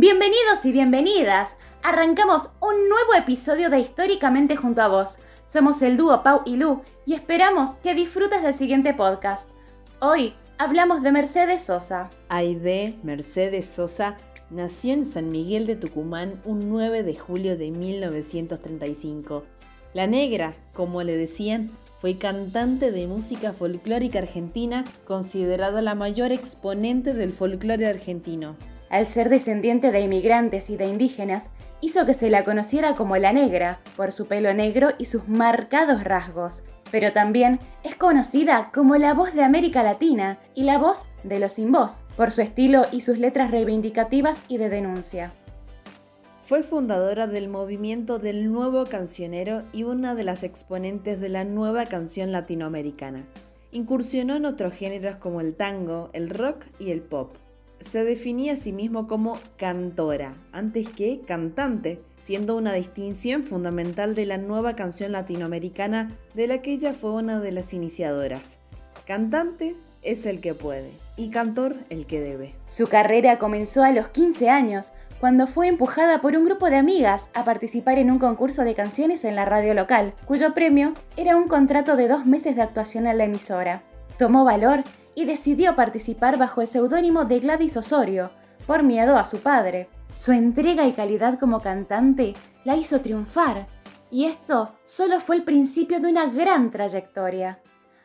Bienvenidos y bienvenidas. Arrancamos un nuevo episodio de Históricamente junto a vos. Somos el dúo Pau y Lu y esperamos que disfrutes del siguiente podcast. Hoy hablamos de Mercedes Sosa. Aide Mercedes Sosa nació en San Miguel de Tucumán un 9 de julio de 1935. La negra, como le decían, fue cantante de música folclórica argentina, considerada la mayor exponente del folclore argentino. Al ser descendiente de inmigrantes y de indígenas, hizo que se la conociera como la negra, por su pelo negro y sus marcados rasgos, pero también es conocida como la voz de América Latina y la voz de los sin voz, por su estilo y sus letras reivindicativas y de denuncia. Fue fundadora del movimiento del nuevo cancionero y una de las exponentes de la nueva canción latinoamericana. Incursionó en otros géneros como el tango, el rock y el pop se definía a sí mismo como cantora, antes que cantante, siendo una distinción fundamental de la nueva canción latinoamericana de la que ella fue una de las iniciadoras. Cantante es el que puede y cantor el que debe. Su carrera comenzó a los 15 años, cuando fue empujada por un grupo de amigas a participar en un concurso de canciones en la radio local, cuyo premio era un contrato de dos meses de actuación en la emisora. Tomó valor y decidió participar bajo el seudónimo de Gladys Osorio, por miedo a su padre. Su entrega y calidad como cantante la hizo triunfar, y esto solo fue el principio de una gran trayectoria.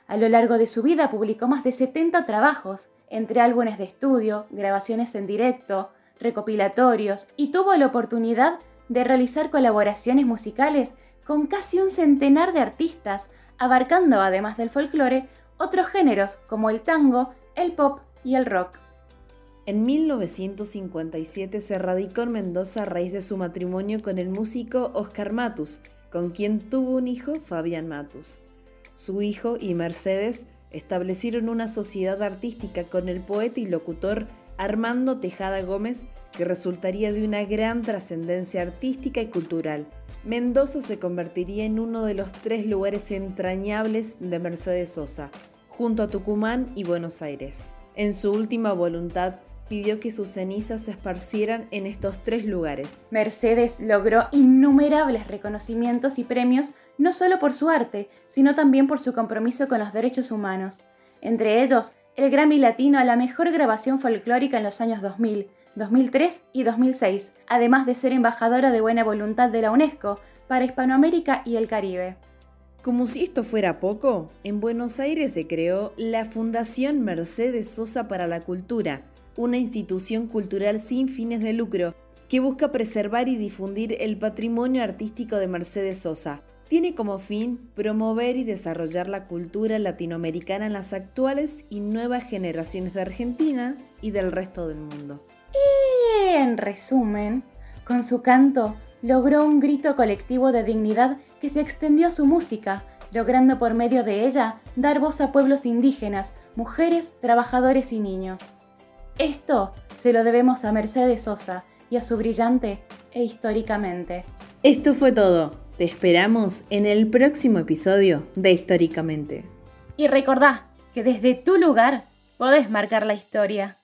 A lo largo de su vida publicó más de 70 trabajos, entre álbumes de estudio, grabaciones en directo, recopilatorios, y tuvo la oportunidad de realizar colaboraciones musicales con casi un centenar de artistas, abarcando, además del folclore, otros géneros como el tango, el pop y el rock. En 1957 se radicó en Mendoza a raíz de su matrimonio con el músico Oscar Matus, con quien tuvo un hijo, Fabián Matus. Su hijo y Mercedes establecieron una sociedad artística con el poeta y locutor Armando Tejada Gómez, que resultaría de una gran trascendencia artística y cultural. Mendoza se convertiría en uno de los tres lugares entrañables de Mercedes Sosa, junto a Tucumán y Buenos Aires. En su última voluntad, pidió que sus cenizas se esparcieran en estos tres lugares. Mercedes logró innumerables reconocimientos y premios no solo por su arte, sino también por su compromiso con los derechos humanos. Entre ellos, el Grammy Latino a la mejor grabación folclórica en los años 2000, 2003 y 2006, además de ser embajadora de buena voluntad de la UNESCO para Hispanoamérica y el Caribe. Como si esto fuera poco, en Buenos Aires se creó la Fundación Mercedes Sosa para la Cultura, una institución cultural sin fines de lucro que busca preservar y difundir el patrimonio artístico de Mercedes Sosa. Tiene como fin promover y desarrollar la cultura latinoamericana en las actuales y nuevas generaciones de Argentina y del resto del mundo. En resumen, con su canto logró un grito colectivo de dignidad que se extendió a su música, logrando por medio de ella dar voz a pueblos indígenas, mujeres, trabajadores y niños. Esto se lo debemos a Mercedes Sosa y a su brillante e históricamente. Esto fue todo. Te esperamos en el próximo episodio de Históricamente. Y recordá que desde tu lugar podés marcar la historia.